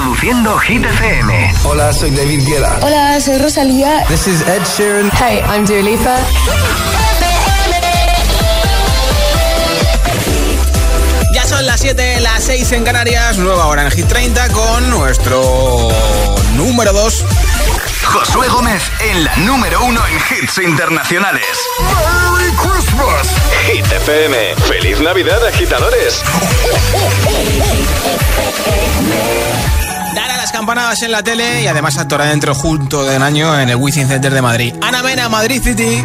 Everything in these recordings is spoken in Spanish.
Introduciendo Hit FM. Hola, soy David Guetta. Hola, soy Rosalía. This is Ed Sheeran. Hey, I'm Dua Lipa. Ya son las 7, las 6 en Canarias, nueva hora en Hit 30 con nuestro número 2. Josué Gómez en la número 1 en hits internacionales. ¡Merry Christmas! Hit FM. ¡Feliz Navidad, agitadores! Dar a las campanadas en la tele y además actuará dentro junto de un año en el Wizzing Center de Madrid. Ana Mena, Madrid City.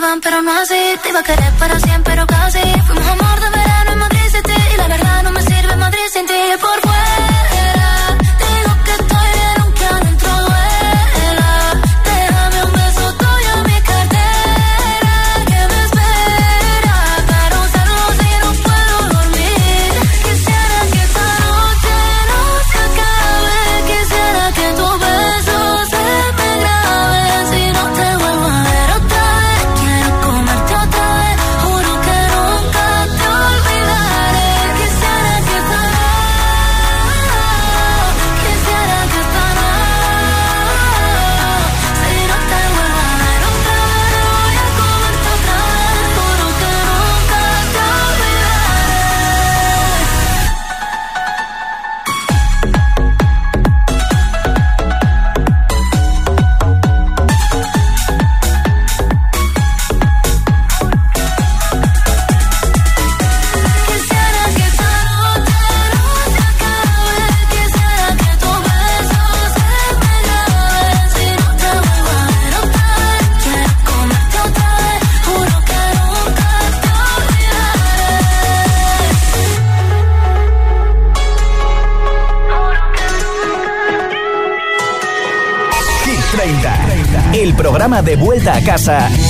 iban, pero no así. Te iba a querer para siempre, pero casi casa.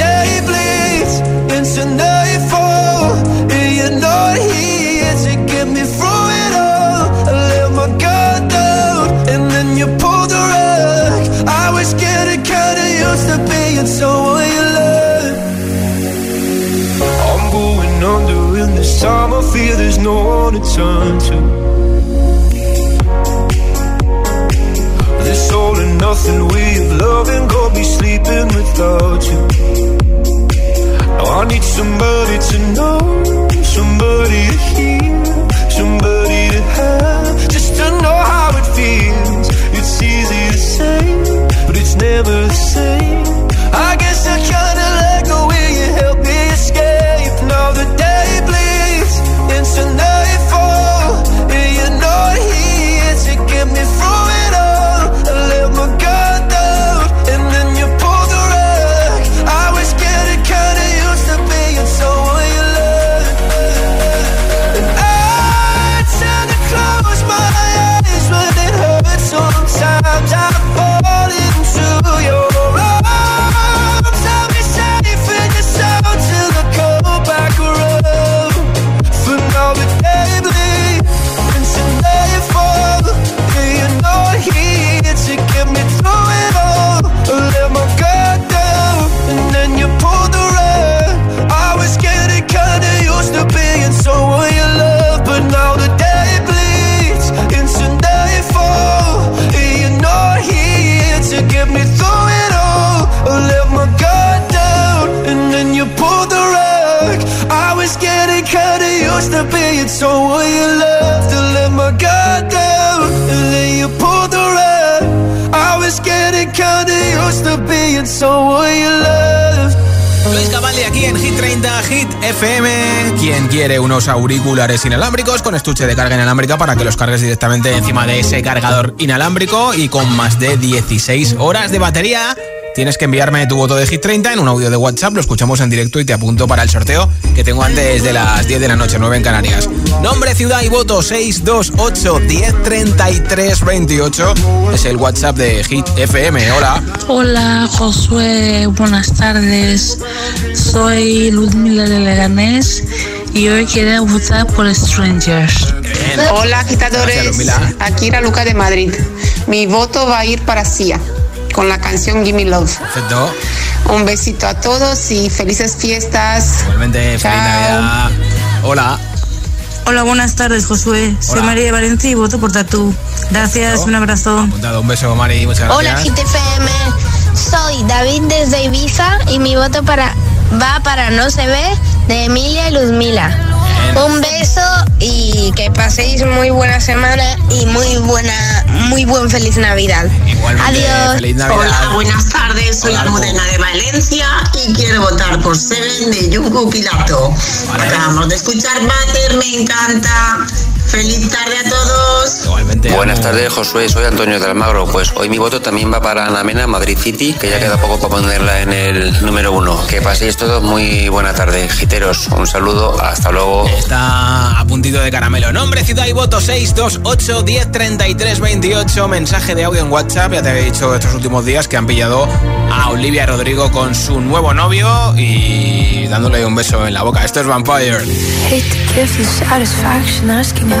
getting kinda used to being someone you love I'm going under in this time I feel there's no one to turn to This all and nothing way of loving got me sleeping without you. Now I need somebody to know, somebody to hear, somebody to have, just to know how it feels. Never the same. I guess I kinda like the way you help me escape. Now the day bleeds into nightfall, and you're not here to get me through being someone you love. To let my guard down, and then you pulled the rug. I was getting kinda used to being someone you love. Luis Cavalli aquí en 30 Hit FM. Quien quiere unos auriculares inalámbricos con estuche de carga inalámbrica para que los cargues directamente encima de ese cargador inalámbrico y con más de 16 horas de batería? Tienes que enviarme tu voto de Hit 30 en un audio de WhatsApp, lo escuchamos en directo y te apunto para el sorteo que tengo antes de las 10 de la noche, 9 en Canarias. Nombre, ciudad y voto 628 1033 28 es el WhatsApp de Hit FM. Hola. Hola Josué, buenas tardes. Soy Ludmila de Leganés y hoy quiero votar por Strangers. Hola agitadores, aquí era Luca de Madrid. Mi voto va a ir para Sia con la canción Gimme Love. Perfecto. Un besito a todos y felices fiestas. Igualmente, feliz. Navidad. Hola. Hola, buenas tardes Josué. Soy. María de Valencia y voto por Tatú. Gracias, un abrazo. Apuntado. Un beso, Mari. Muchas gracias. Hola GTFM, soy David desde Ibiza y mi voto para va para No se ve de Emilia y Luzmila. Un beso y que paséis muy buena semana y muy buena, muy buen feliz Navidad. Igualmente, Adiós. Feliz Navidad. Hola, buenas tardes. Soy. Almudena de Valencia y quiero votar por Seven de Yugo Pilato. Vale. Acabamos de escuchar Mater, me encanta. Feliz tarde a todos. Igualmente. Buenas amo. tardes, Josué. Soy Antonio de Almagro. Pues hoy mi voto también va para Ana Mena, Madrid City, que ya queda poco para ponerla en el número uno. Que paséis todos muy buena tarde, giteros. Un saludo, hasta lugo. Está a puntito de caramelo. Nombre, ciudad y voto 628 1033 28. Mensaje de audio en WhatsApp. Ya te había dicho estos últimos días que han pillado a Olivia Rodrigo con su nuevo novio y dándole un beso en la boca. Esto es Vampire. Hate to give you satisfaction, asking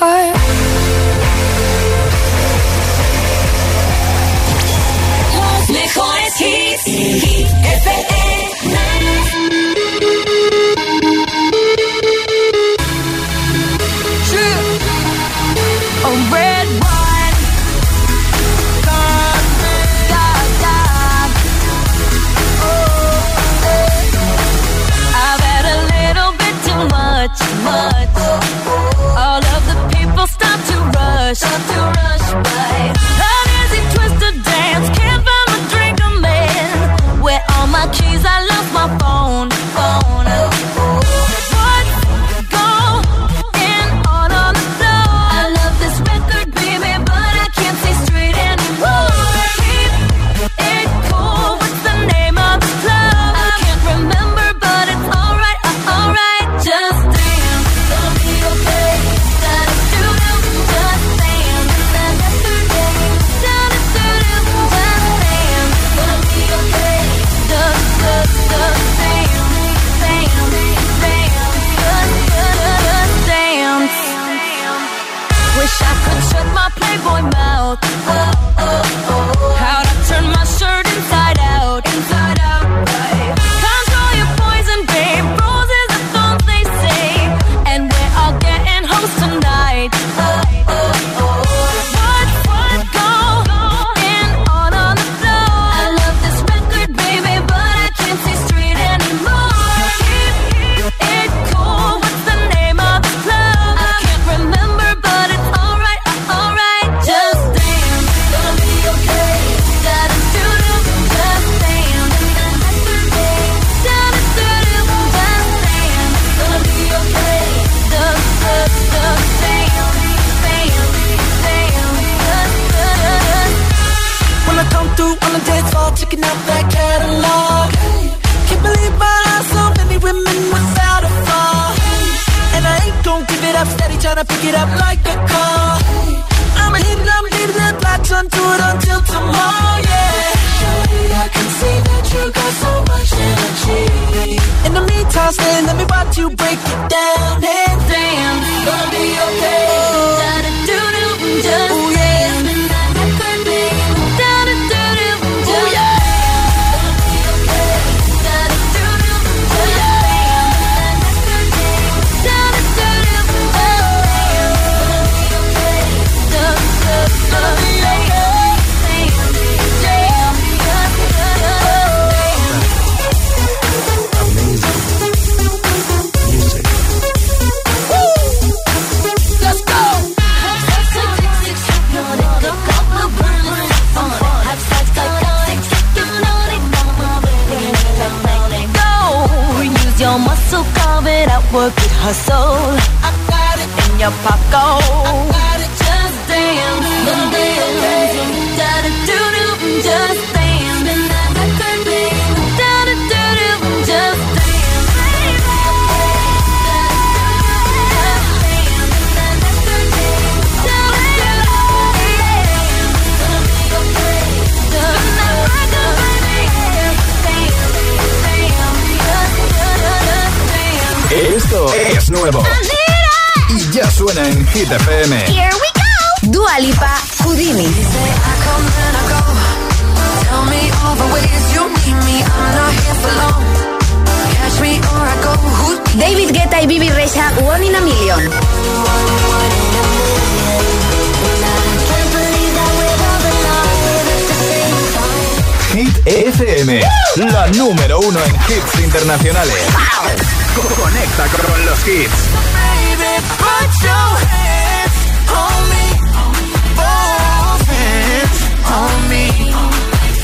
heart.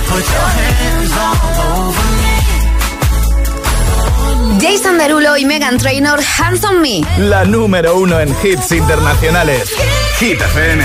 Put your hands all over me. Jason Derulo y Megan Trainor, Hands on Me. La número uno en hits internacionales. Hit FM.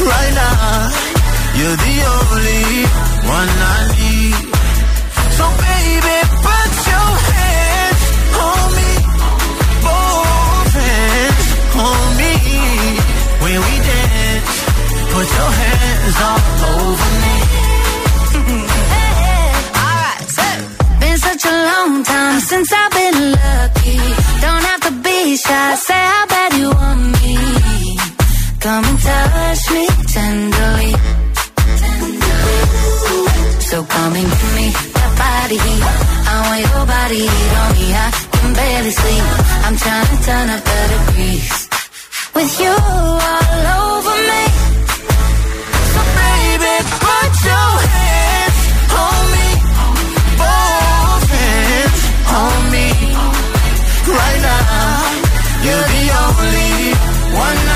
right now. You're the only one I need. So baby, put your hands on me, both hands on me. When we dance, put your hands all over me. Alright, so been such a long time since I've been lucky. Don't have to be shy, say how body heat on me. I can barely sleep. I'm trying to turn up the degrees. With you all over me. So baby, put your hands on me. Both hands on me. Right now, you're the only one I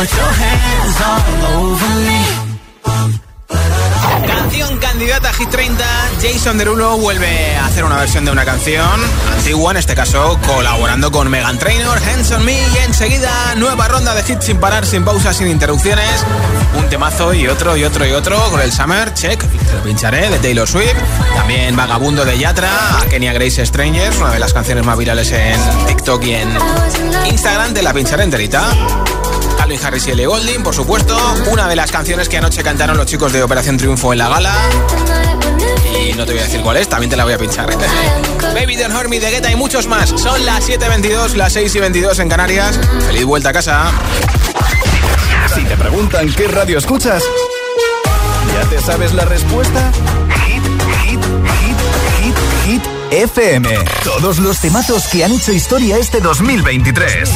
Over me. Hit 30, Jason Derulo vuelve a hacer una versión de una canción antigua, en este caso colaborando con Megan Trainor, Hands on Me y enseguida nueva ronda de hits sin parar, sin pausas, sin interrupciones. Un temazo y otro y otro y otro con el Summer, check, lo pincharé, de Taylor Swift. También Vagabundo de Yatra, a Kenya Grace Strangers, una de las canciones más virales en TikTok y en Instagram, te la pincharé enterita. Calvin Harris y Golding, por supuesto. Una de las canciones que anoche cantaron los chicos de Operación Triunfo en la gala. Y no te voy a decir cuál es, también te la voy a pinchar. Baby Don't Hurt Me de Guetta y muchos más. Son las 7.22, las 6 y 22 en Canarias. Feliz vuelta a casa. Si te preguntan qué radio escuchas, ¿ya te sabes la respuesta? Hit, hit, hit, hit, hit. FM. Todos los temazos que han hecho historia este 2023.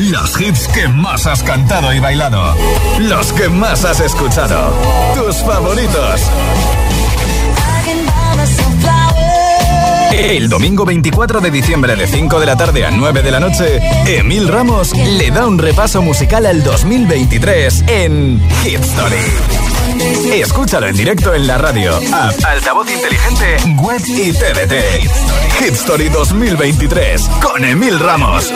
Los hits que más has cantado y bailado. Los que más has escuchado. Tus favoritos. El domingo 24 de diciembre de 5 de la tarde a 9 de la noche, Emil Ramos le da un repaso musical al 2023 en Hit Story. Escúchalo en directo en la radio, app, altavoz inteligente, web y TDT. Hit Story 2023 con Emil Ramos.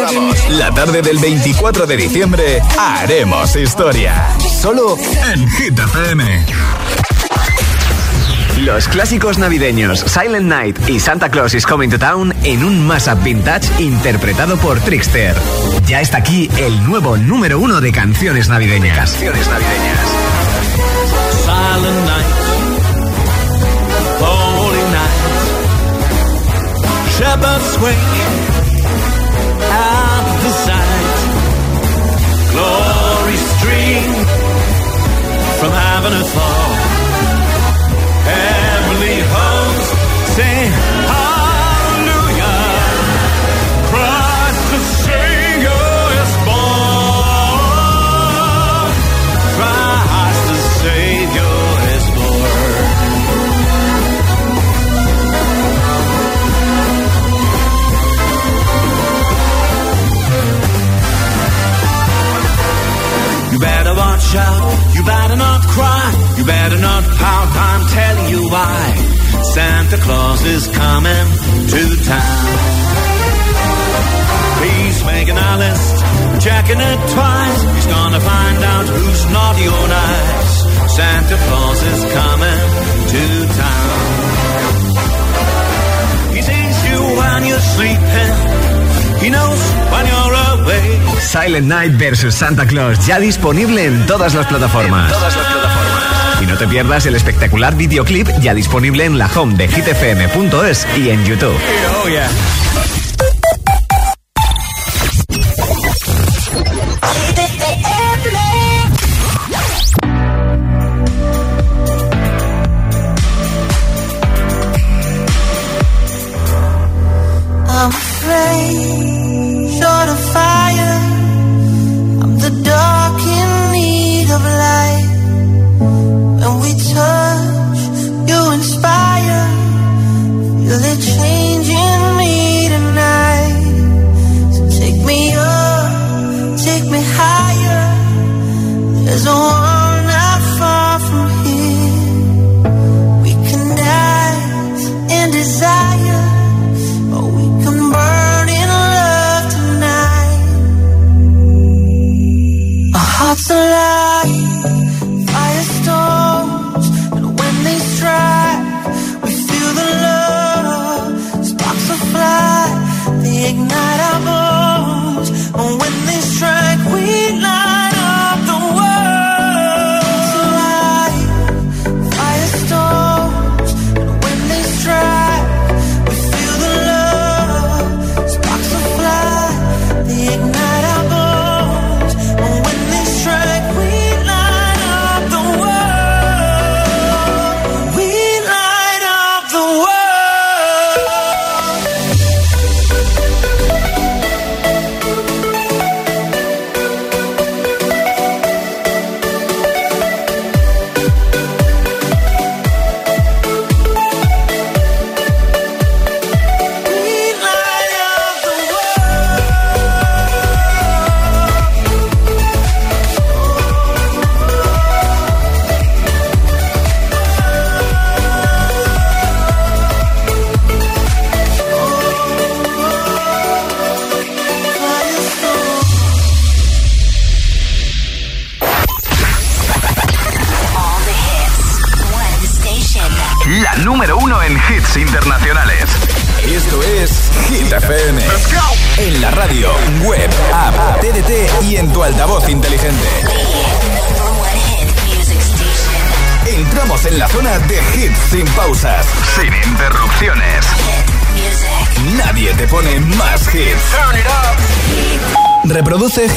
La tarde del 24 de diciembre haremos historia. Solo en Hit FM. Los clásicos navideños Silent Night y Santa Claus is Coming to Town en un mashup vintage interpretado por Trickster. Ya está aquí el nuevo número uno de canciones navideñas. Canciones navideñas. Silent Night, Holy Night, Shepherds wake at the sight, glory stream from heaven afar. Heavenly hosts sing better watch out, you better not cry, you better not pout, I'm telling you why. Santa Claus is coming to town. He's making a list, checking it twice. He's gonna find out who's naughty or nice. Santa Claus is coming to town. He sees you when you're sleeping. He knows when you're away. Silent Night vs Santa Claus ya disponible en todas las plataformas. todas las plataformas. Y no te pierdas el espectacular videoclip ya disponible en la home de hitfm.es y en YouTube. Oh yeah. I'm afraid, butterfly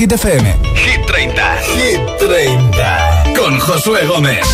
Hit FM. Hit 30. Hit 30. Con Josué Gómez.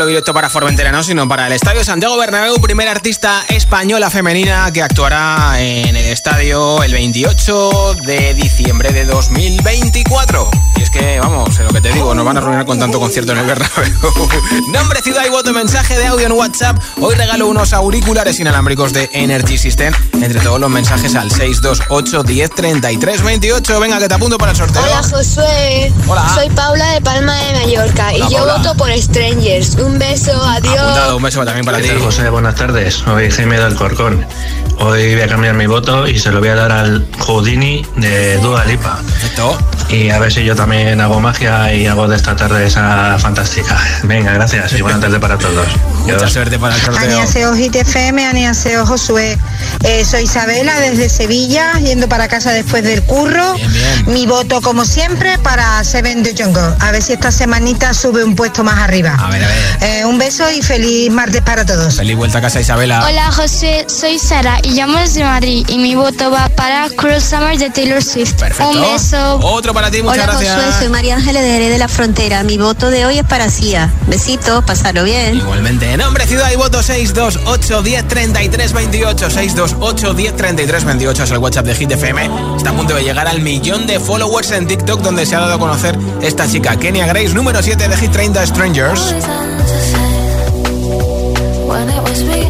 Vuelo directo para Formentera, no, sino para el Estadio Santiago Bernabéu, primera artista española femenina que actuará en el estadio el 28 de diciembre de 2024. Y es que, vamos, en lo que te digo, nos van a reunir con tanto concierto en el Bernabéu. Nombre, ciudad y voto, mensaje de audio en WhatsApp. Hoy regalo unos auriculares inalámbricos de Energy System. Entre todos los mensajes al 628 10 33 28. Venga, que te apunto para el sorteo. Hola Josué, Hola. soy Paula de Palma de Mallorca Hola, y yo Paula. voto por Strangers. Un beso, adiós. Apuntado, un beso también para ¿Qué ti. José? Buenas tardes. Soy Jaime del Corcón. Hoy voy a cambiar mi voto y se lo voy a dar al Houdini de Dua Lipa. Perfecto. Y a ver si yo también hago magia y hago de esta tarde esa fantástica. Venga, gracias y buena tarde para todos. Mucha suerte para el sorteo. FM, Aníaseo Josué. Eh, soy Isabela desde Sevilla, yendo para casa después del curro. Mi voto, como siempre, para Seven the Jungle. A ver si esta semanita sube un puesto más arriba. A ver, a ver. Eh, un beso y feliz martes para todos. Feliz vuelta a casa, Isabela. Hola José, soy Sara y llamo desde Madrid y mi voto va para Cruel Summer de Taylor Swift. Perfecto. Un beso. Otro para ti, muchas Hola gracias. Josué, soy María Ángeles de Jerez de la Frontera. Mi voto de hoy es para Cia. Besitos, pasarlo bien. Igualmente, nombre, ciudad y voto 628 10 33 28. 628 10 33 28 es el WhatsApp de Hit FM. Está a punto de llegar al millón de followers en TikTok, donde se ha dado a conocer esta chica, Kenia Grace, número 7 de Hit 30 Strangers. When it was me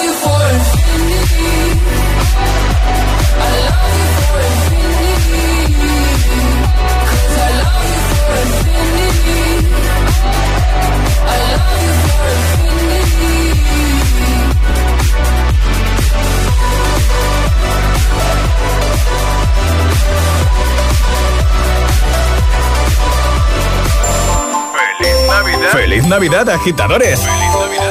¡Feliz Navidad, agitadores! ¡Feliz Navidad!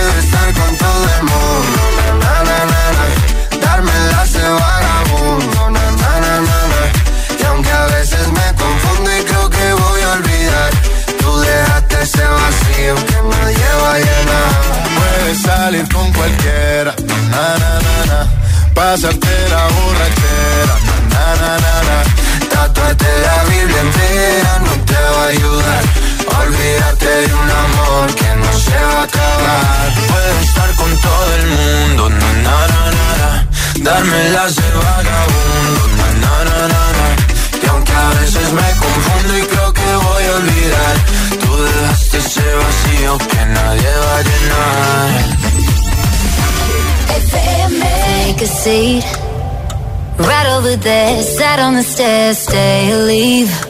Puedes estar con todo el mundo, na, na, na, na. Darme las de vagabundo. Y aunque a veces me confundo y creo que voy a olvidar, tú dejaste ese vacío que nadie va a llenar. Puedes salir con cualquiera, na, na, na. Pasarte las de vagabundo, na, na, na, na. Y aunque a veces me confundo y creo que voy a olvidar, tú dejaste ese vacío que nadie va a llenar. Take a seat. Right over there, sat on the stairs, stay or leave.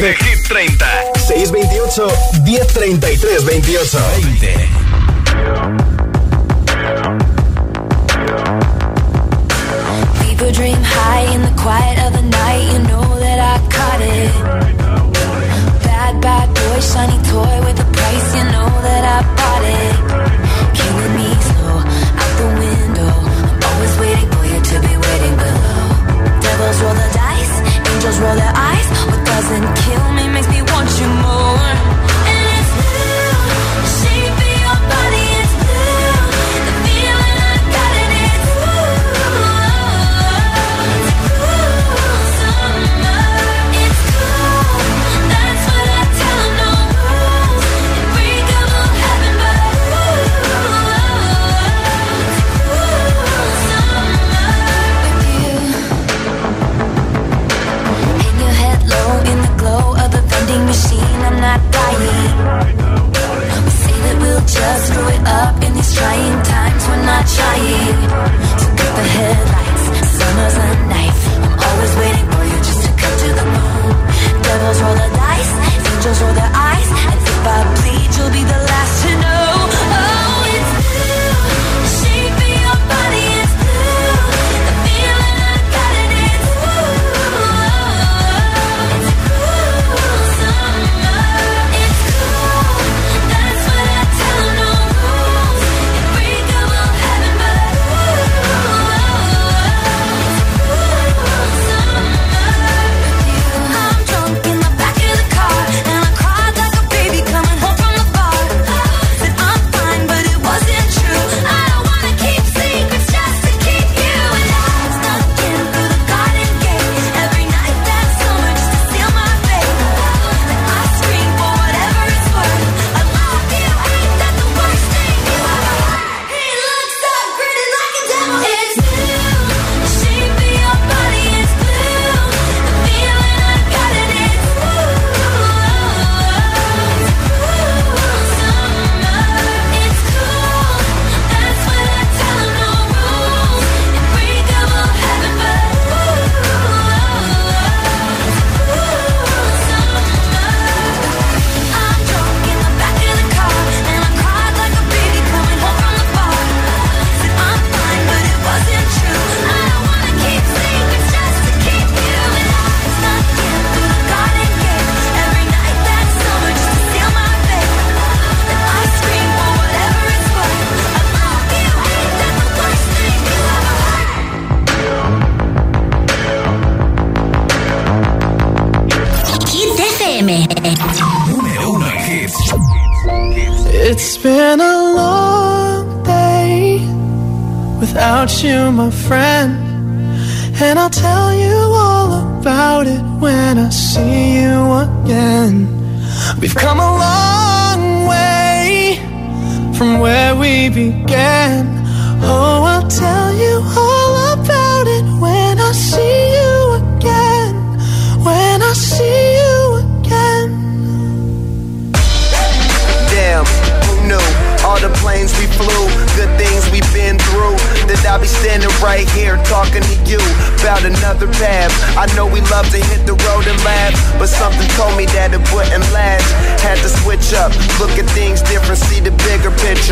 de Hit 30. 628 1033 28 20.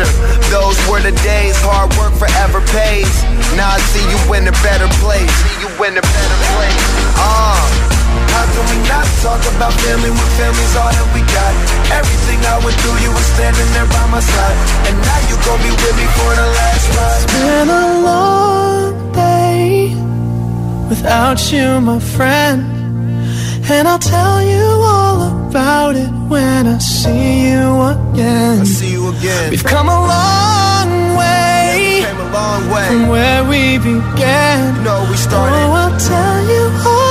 Bigger. Those were the days, hard work forever pays. Now I see you in a better place. See you in a better place. Ah. How can we not talk about family when family's all that we got? Everything I went through, you were standing there by my side. And now you gon' be with me for the last ride. It's been a long day without you, my friend. And I'll tell you all about it when I see you again. I see you again. We've come a long way, yeah, we a long way. from where we began. No, we started. Oh, I'll tell you all